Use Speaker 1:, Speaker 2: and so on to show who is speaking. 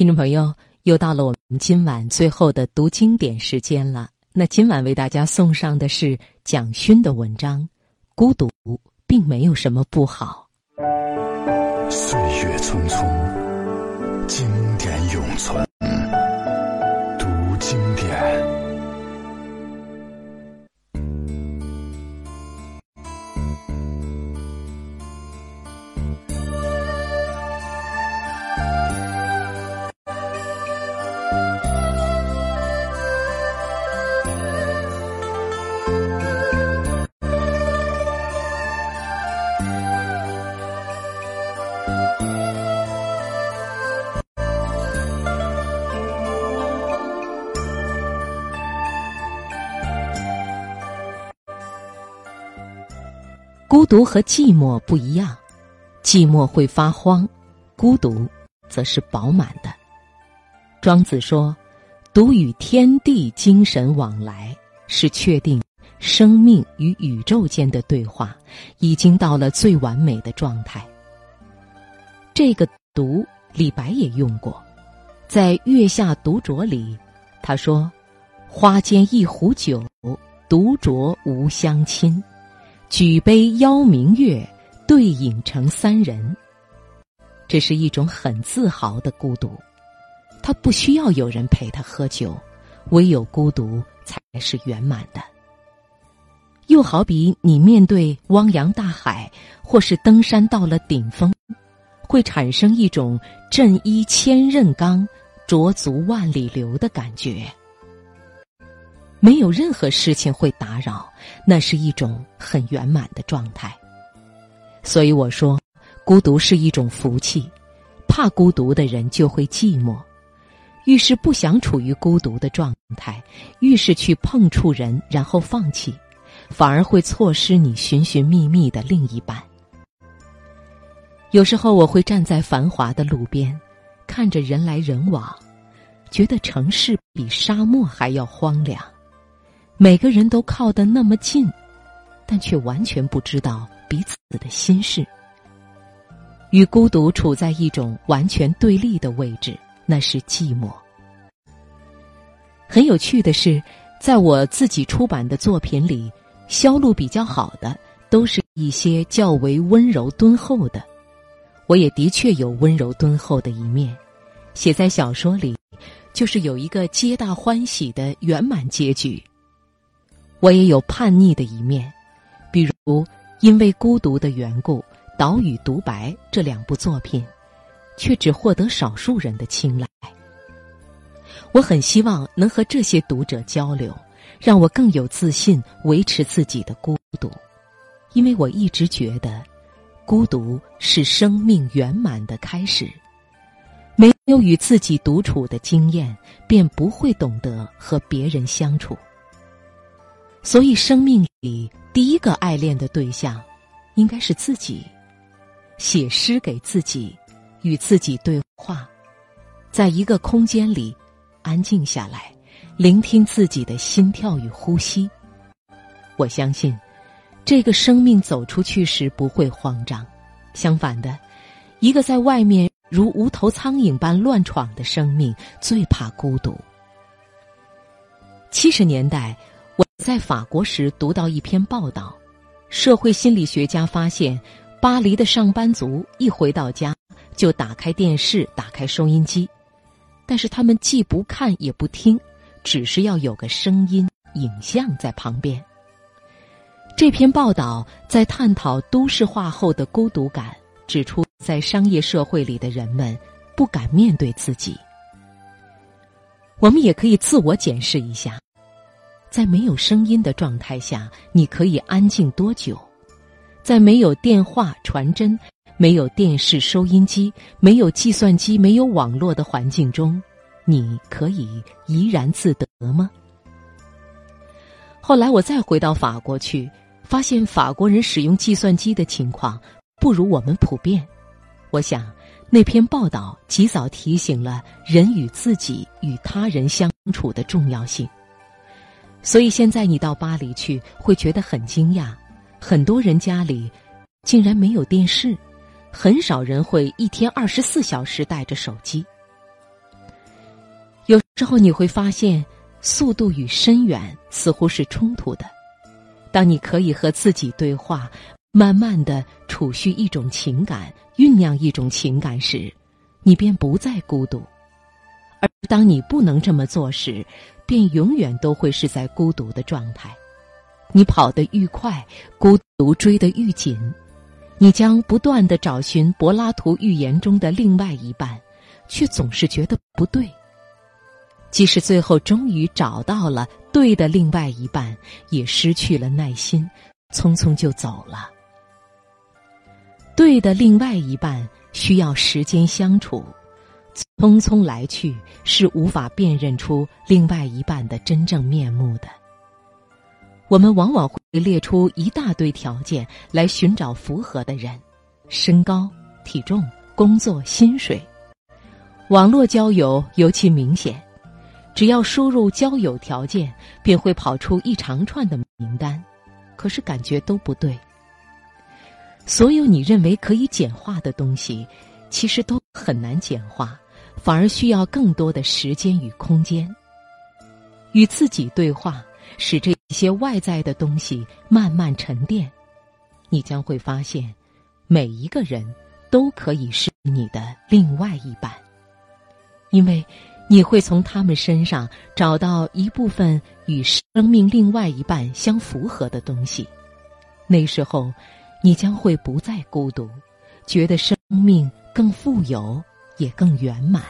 Speaker 1: 听众朋友，又到了我们今晚最后的读经典时间了。那今晚为大家送上的是蒋勋的文章《孤独并没有什么不好》。
Speaker 2: 岁月匆匆，经典永存。
Speaker 1: 孤独和寂寞不一样，寂寞会发慌，孤独则是饱满的。庄子说：“独与天地精神往来，是确定生命与宇宙间的对话已经到了最完美的状态。”这个“独”，李白也用过，在《月下独酌》里，他说：“花间一壶酒，独酌无相亲。”举杯邀明月，对影成三人。这是一种很自豪的孤独，他不需要有人陪他喝酒，唯有孤独才是圆满的。又好比你面对汪洋大海，或是登山到了顶峰，会产生一种振衣千仞冈，濯足万里流的感觉。没有任何事情会打扰，那是一种很圆满的状态。所以我说，孤独是一种福气。怕孤独的人就会寂寞，越是不想处于孤独的状态，越是去碰触人，然后放弃，反而会错失你寻寻觅觅的另一半。有时候我会站在繁华的路边，看着人来人往，觉得城市比沙漠还要荒凉。每个人都靠得那么近，但却完全不知道彼此的心事，与孤独处在一种完全对立的位置，那是寂寞。很有趣的是，在我自己出版的作品里，销路比较好的都是一些较为温柔敦厚的。我也的确有温柔敦厚的一面，写在小说里，就是有一个皆大欢喜的圆满结局。我也有叛逆的一面，比如因为孤独的缘故，《岛屿独白》这两部作品，却只获得少数人的青睐。我很希望能和这些读者交流，让我更有自信维持自己的孤独，因为我一直觉得，孤独是生命圆满的开始。没有与自己独处的经验，便不会懂得和别人相处。所以，生命里第一个爱恋的对象，应该是自己。写诗给自己，与自己对话，在一个空间里，安静下来，聆听自己的心跳与呼吸。我相信，这个生命走出去时不会慌张。相反的，一个在外面如无头苍蝇般乱闯的生命，最怕孤独。七十年代。我在法国时读到一篇报道，社会心理学家发现，巴黎的上班族一回到家就打开电视、打开收音机，但是他们既不看也不听，只是要有个声音、影像在旁边。这篇报道在探讨都市化后的孤独感，指出在商业社会里的人们不敢面对自己。我们也可以自我检视一下。在没有声音的状态下，你可以安静多久？在没有电话、传真、没有电视、收音机、没有计算机、没有网络的环境中，你可以怡然自得吗？后来我再回到法国去，发现法国人使用计算机的情况不如我们普遍。我想，那篇报道及早提醒了人与自己与他人相处的重要性。所以现在你到巴黎去，会觉得很惊讶，很多人家里竟然没有电视，很少人会一天二十四小时带着手机。有时候你会发现，速度与深远似乎是冲突的。当你可以和自己对话，慢慢的储蓄一种情感，酝酿一种情感时，你便不再孤独；而当你不能这么做时，便永远都会是在孤独的状态。你跑得愈快，孤独追得愈紧。你将不断的找寻柏拉图寓言中的另外一半，却总是觉得不对。即使最后终于找到了对的另外一半，也失去了耐心，匆匆就走了。对的另外一半需要时间相处，匆匆来去是无法辨认出另外一半的真正面目的。我们往往会列出一大堆条件来寻找符合的人：身高、体重、工作、薪水。网络交友尤其明显，只要输入交友条件，便会跑出一长串的名单，可是感觉都不对。所有你认为可以简化的东西，其实都很难简化，反而需要更多的时间与空间。与自己对话。使这些外在的东西慢慢沉淀，你将会发现，每一个人都可以是你的另外一半，因为你会从他们身上找到一部分与生命另外一半相符合的东西。那时候，你将会不再孤独，觉得生命更富有，也更圆满。